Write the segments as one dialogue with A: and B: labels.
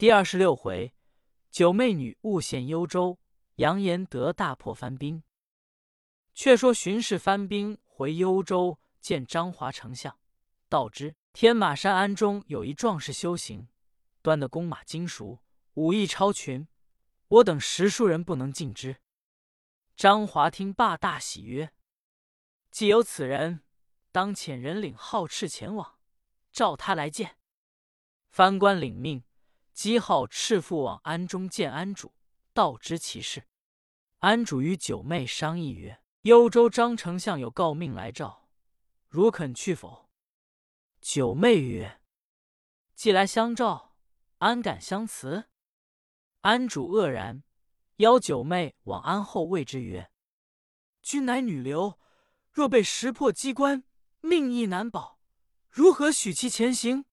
A: 第二十六回，九妹女误陷幽州，扬言得大破番兵。却说巡视番兵回幽州，见张华丞相，道之天马山安中有一壮士修行，端的弓马精熟，武艺超群，我等十数人不能进之。张华听罢大喜，曰：“既有此人，当遣人领号敕前往，召他来见。”番官领命，姬号赤父往安中见安主，道知其事。安主与九妹商议曰：“幽州张丞相有诰命来召，如肯去否？”九妹曰：“既来相召，安敢相辞？”安主愕然。邀九妹往安后谓之曰：“君乃女流，若被识破机关，命亦难保，如何许其前行？”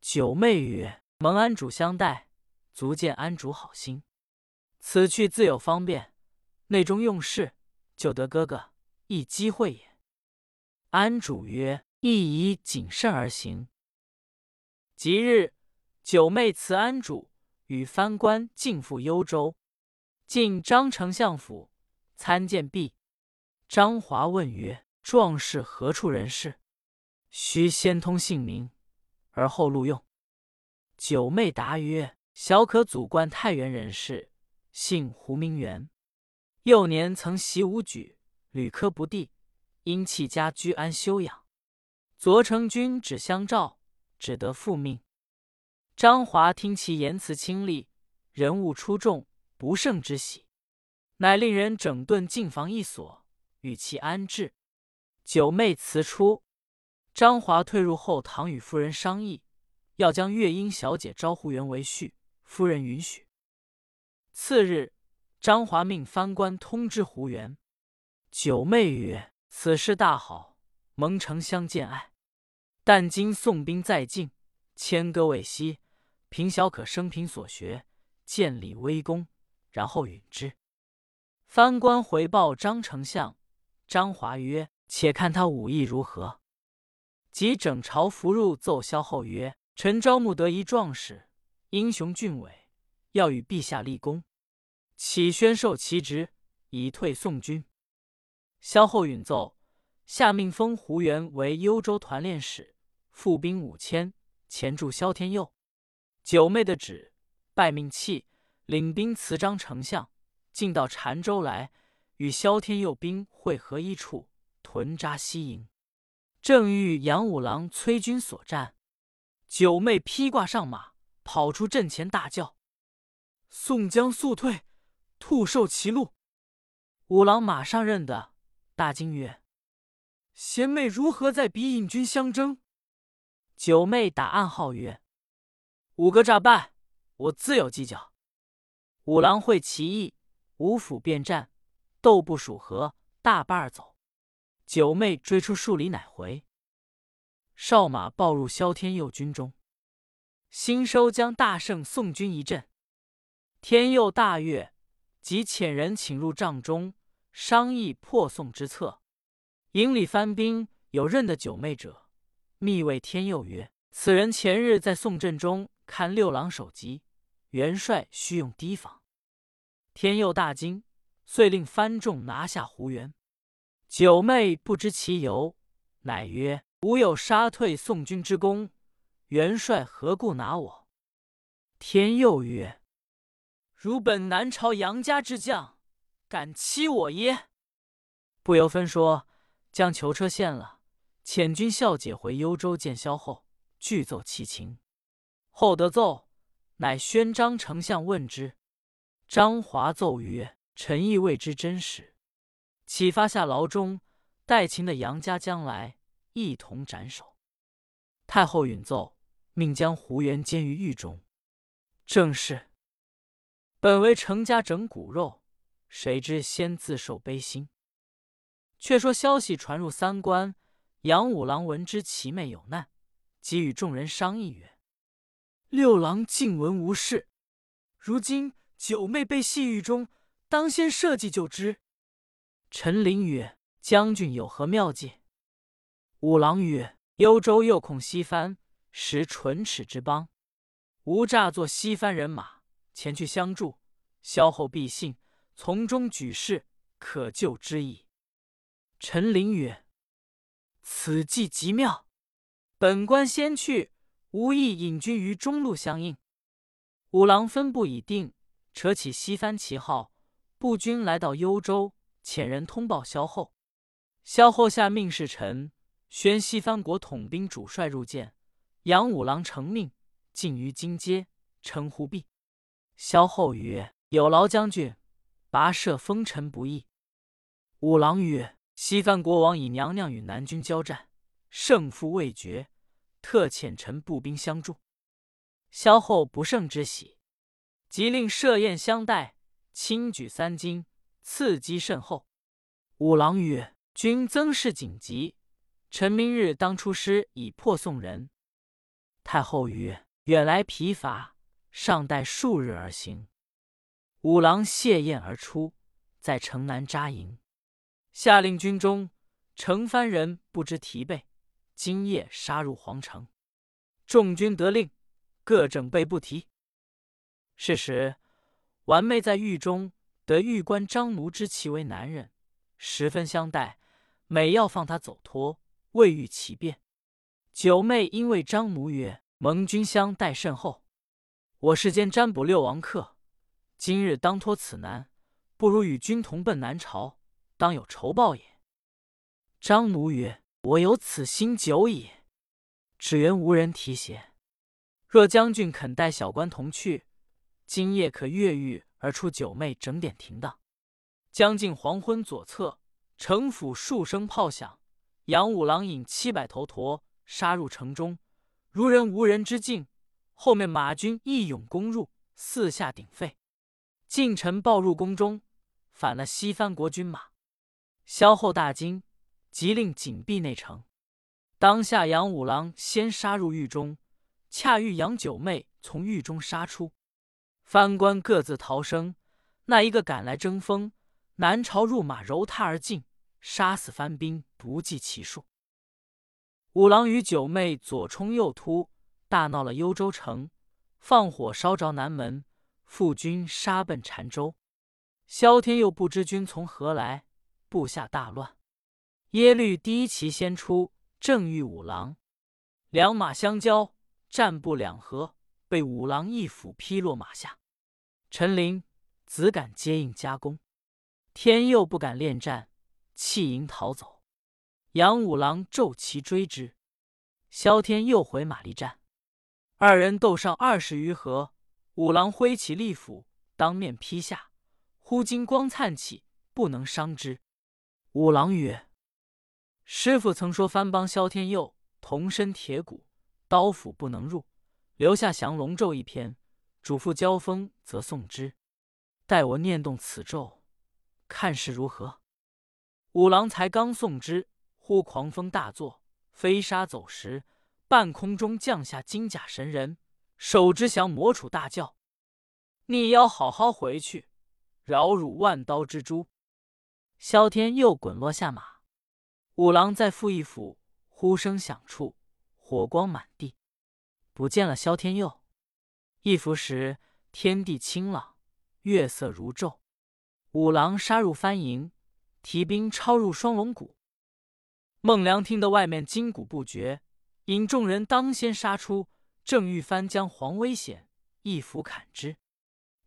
A: 九妹曰：“蒙安主相待，足见安主好心。此去自有方便，内中用事，就得哥哥一机会也。”安主曰：“亦宜谨慎而行。”即日，九妹辞安主，与藩官进赴幽州。进张丞相府参见毕，张华问曰：“壮士何处人士？须先通姓名，而后录用。”九妹答曰：“小可祖贯太原人士，姓胡，名元。幼年曾习武举，屡科不第，因弃家居安休养。左丞军只相召，只得复命。”张华听其言辞清丽，人物出众。不胜之喜，乃令人整顿禁房一所，与其安置。九妹辞出，张华退入后堂，与夫人商议，要将月英小姐招胡元为婿。夫人允许。次日，张华命藩官通知胡元。九妹曰：“此事大好，蒙丞相见爱。但今宋兵在境，千戈未息，凭小可生平所学，建立威功。”然后允之。藩官回报张丞相，张华曰：“且看他武艺如何。”即整朝服入奏萧后曰：“臣招募得一壮士，英雄俊伟，要与陛下立功，启宣授其职，以退宋军。”萧后允奏，下命封胡元为幽州团练使，副兵五千，前助萧天佑。九妹的旨，拜命契。领兵辞张丞相，进到澶州来，与萧天佑兵会合一处，屯扎西营。正遇杨五郎催军所战，九妹披挂上马，跑出阵前，大叫：“宋江速退，兔受其禄！”五郎马上认得，大惊曰：“贤妹如何在彼引军相争？”九妹打暗号曰：“五个诈败，我自有计较。”五郎会其意，五府便战，斗不数合，大半儿走。九妹追出数里，乃回。哨马报入萧天佑军中，兴收将大胜宋军一阵。天佑大悦，即遣人请入帐中，商议破宋之策。营里番兵有认得九妹者，密谓天佑曰：“此人前日在宋阵中看六郎首级。”元帅须用提防。天佑大惊，遂令番众拿下胡元。九妹不知其由，乃曰：“吾有杀退宋军之功，元帅何故拿我？”天佑曰：“汝本南朝杨家之将，敢欺我耶？”不由分说，将囚车献了，遣军孝解回幽州见萧后，具奏其情。后得奏。乃宣张丞相问之，张华奏曰：“臣亦未知真实，启发下牢中，待擒的杨家将来，一同斩首。”太后允奏，命将胡元监于狱中。正是：本为程家整骨肉，谁知先自受悲心。却说消息传入三关，杨五郎闻知其妹有难，即与众人商议曰。六郎静闻无事，如今九妹被戏狱中，当先设计救之。陈琳曰：“将军有何妙计？”五郎曰：“幽州又恐西藩，实唇齿之邦，吾诈作西番人马前去相助，萧后必信，从中举事，可救之矣。”陈琳曰：“此计极妙，本官先去，无意引军于中路相应。”五郎分部已定，扯起西番旗号，步军来到幽州，遣人通报萧后。萧后下命使臣宣西番国统兵主帅入见，杨五郎承命，进于金街，称呼毕。萧后曰：“有劳将军，跋涉风尘不易。”五郎曰。西番国王以娘娘与南军交战，胜负未决，特遣臣步兵相助。萧后不胜之喜，即令设宴相待，轻举三金，赐机甚厚。五郎曰：“君增事紧急，臣明日当出师以破宋人。”太后曰：“远来疲乏，尚待数日而行。”五郎谢宴而出，在城南扎营。下令军中成番人不知疲惫，今夜杀入皇城。众军得令，各整备不提。是时，完妹在狱中得狱官张奴知其为男人，十分相待，每要放他走脱，未遇其变。九妹因为张奴曰：“蒙君相待甚厚，我世间占卜六王客，今日当脱此难，不如与君同奔南朝。”当有仇报也。张奴曰：“我有此心久矣，只缘无人提携。若将军肯带小官同去，今夜可越狱而出九妹，整点停当。将近黄昏，左侧城府数声炮响，杨五郎引七百头驼杀入城中，如人无人之境。后面马军一涌攻入，四下鼎沸。近臣报入宫中，反了西番国军马。”萧后大惊，急令紧闭内城。当下杨五郎先杀入狱中，恰遇杨九妹从狱中杀出，藩官各自逃生。那一个赶来争锋，南朝入马揉他而进，杀死藩兵不计其数。五郎与九妹左冲右突，大闹了幽州城，放火烧着南门，复军杀奔澶州。萧天佑不知军从何来。部下大乱，耶律第一骑先出，正遇五郎，两马相交，战不两合，被五郎一斧劈落马下。陈琳子敢接应加攻，天佑不敢恋战，弃营逃走。杨五郎骤骑追之，萧天又回马力战，二人斗上二十余合，五郎挥起利斧，当面劈下，忽金光灿起，不能伤之。五郎曰：“师傅曾说，番邦萧天佑铜身铁骨，刀斧不能入，留下降龙咒一篇，嘱咐交锋则送之。待我念动此咒，看是如何。”五郎才刚送之，忽狂风大作，飞沙走石，半空中降下金甲神人，手执降魔杵，大叫：“你要好好回去，饶汝万刀之诛！”萧天又滚落下马，五郎再复一斧，呼声响处，火光满地，不见了萧天佑。一拂时，天地清朗，月色如昼。五郎杀入番营，提兵抄入双龙谷。孟良听得外面金鼓不绝，引众人当先杀出，正欲番将黄危险，一斧砍之。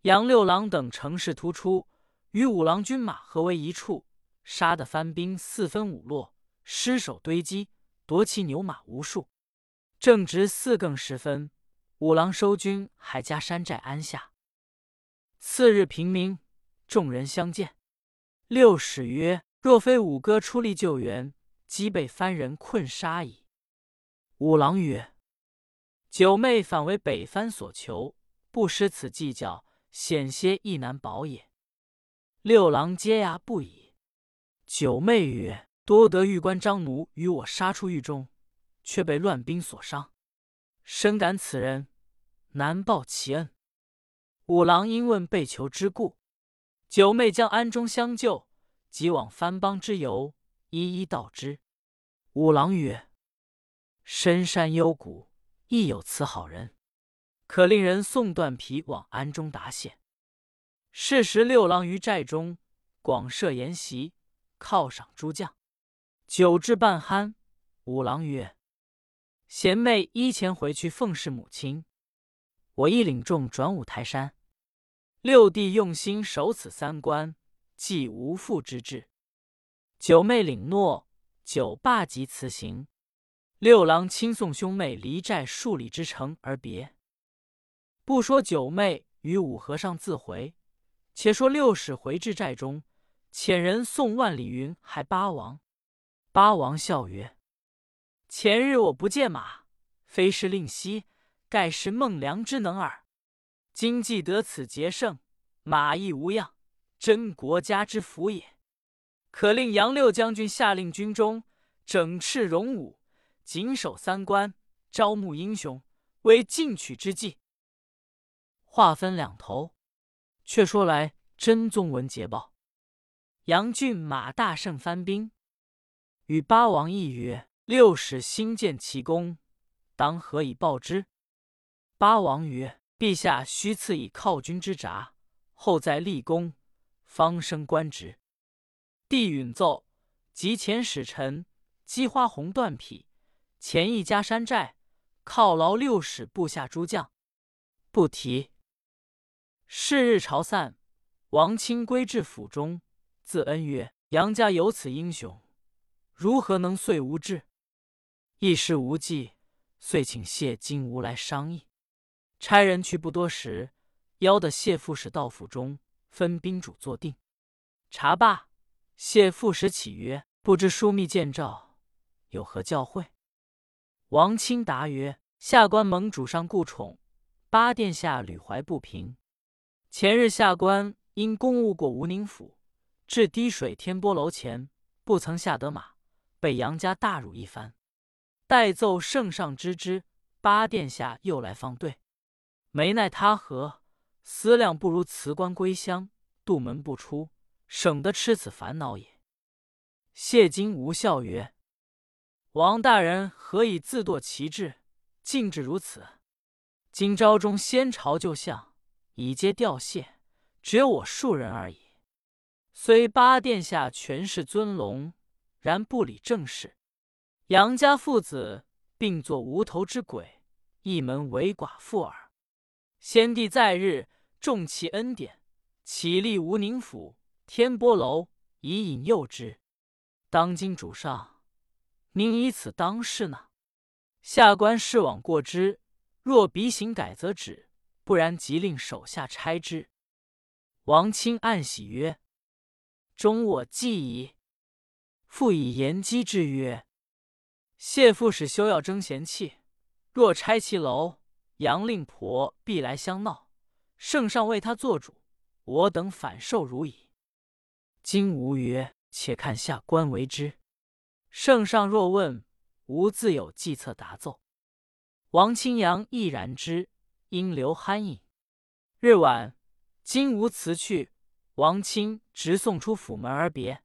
A: 杨六郎等乘势突出。与五郎军马合为一处，杀得番兵四分五落，尸首堆积，夺其牛马无数。正值四更时分，五郎收军，还加山寨安下。次日平明，众人相见。六使曰：“若非五哥出力救援，即被番人困杀矣。”五郎曰：“九妹反为北番所求，不失此计较，险些亦难保也。”六郎接牙不已。九妹曰：“多得玉官张奴与我杀出狱中，却被乱兵所伤，深感此人难报其恩。”五郎因问被囚之故，九妹将安中相救及往番邦之由一一道之。五郎曰：“深山幽谷亦有此好人，可令人送断皮往庵中答谢。是时六郎于寨中广设筵席，犒赏诸将。酒至半酣，五郎曰：“贤妹依前回去奉侍母亲，我亦领众转五台山。六弟用心守此三关，既无负之志。”九妹领诺，九霸即辞行。六郎亲送兄妹离寨数里之程而别。不说九妹与五和尚自回，且说六使回至寨中，遣人送万里云还八王。八王笑曰：“前日我不见马，非是令夕，盖是孟良之能耳。今既得此捷胜，马亦无恙，真国家之福也。可令杨六将军下令军中整饬戎武，谨守三关，招募英雄，为进取之计。”话分两头，却说来真宗闻捷报，杨俊马大胜，番兵。与八王议曰：“六使新建奇功，当何以报之？”八王曰：“陛下须赐以犒军之札，后再立功，方升官职。”帝允奏，即遣使臣击花红断匹，前一家山寨，犒劳六使部下诸将。不提。是日朝散，王钦归至府中，自恩曰：“杨家有此英雄。”如何能遂无志？一时无计，遂请谢金吾来商议。差人去不多时，邀得谢副使到府中，分宾主坐定。茶罢，谢副使起曰：“不知枢密见诏，有何教诲？”王钦答曰：“下官蒙主上顾宠，八殿下屡怀不平。前日下官因公务过吴宁府，至滴水天波楼前，不曾下得马。”被杨家大辱一番，待奏圣上知之，八殿下又来放对，没奈他何，思量不如辞官归乡，杜门不出，省得吃此烦恼也。谢金无笑曰：“王大人何以自堕其志，竟至如此？今朝中先朝旧相已皆调谢，只有我数人而已。虽八殿下权势尊龙。”然不理政事，杨家父子并作无头之鬼，一门为寡妇耳。先帝在日重其恩典，起立吴宁府、天波楼以引诱之。当今主上，您以此当事呢？下官视往过之，若鼻行改则止，不然即令手下拆之。王钦暗喜曰：“终我计矣。”复以言机之曰：“谢副使休要争贤气，若拆其楼，杨令婆必来相闹。圣上为他做主，我等反受如矣。”金吾曰：“且看下官为之。圣上若问，吾自有计策答奏。”王清阳亦然之，因留酣饮。日晚，金吾辞去，王钦直送出府门而别。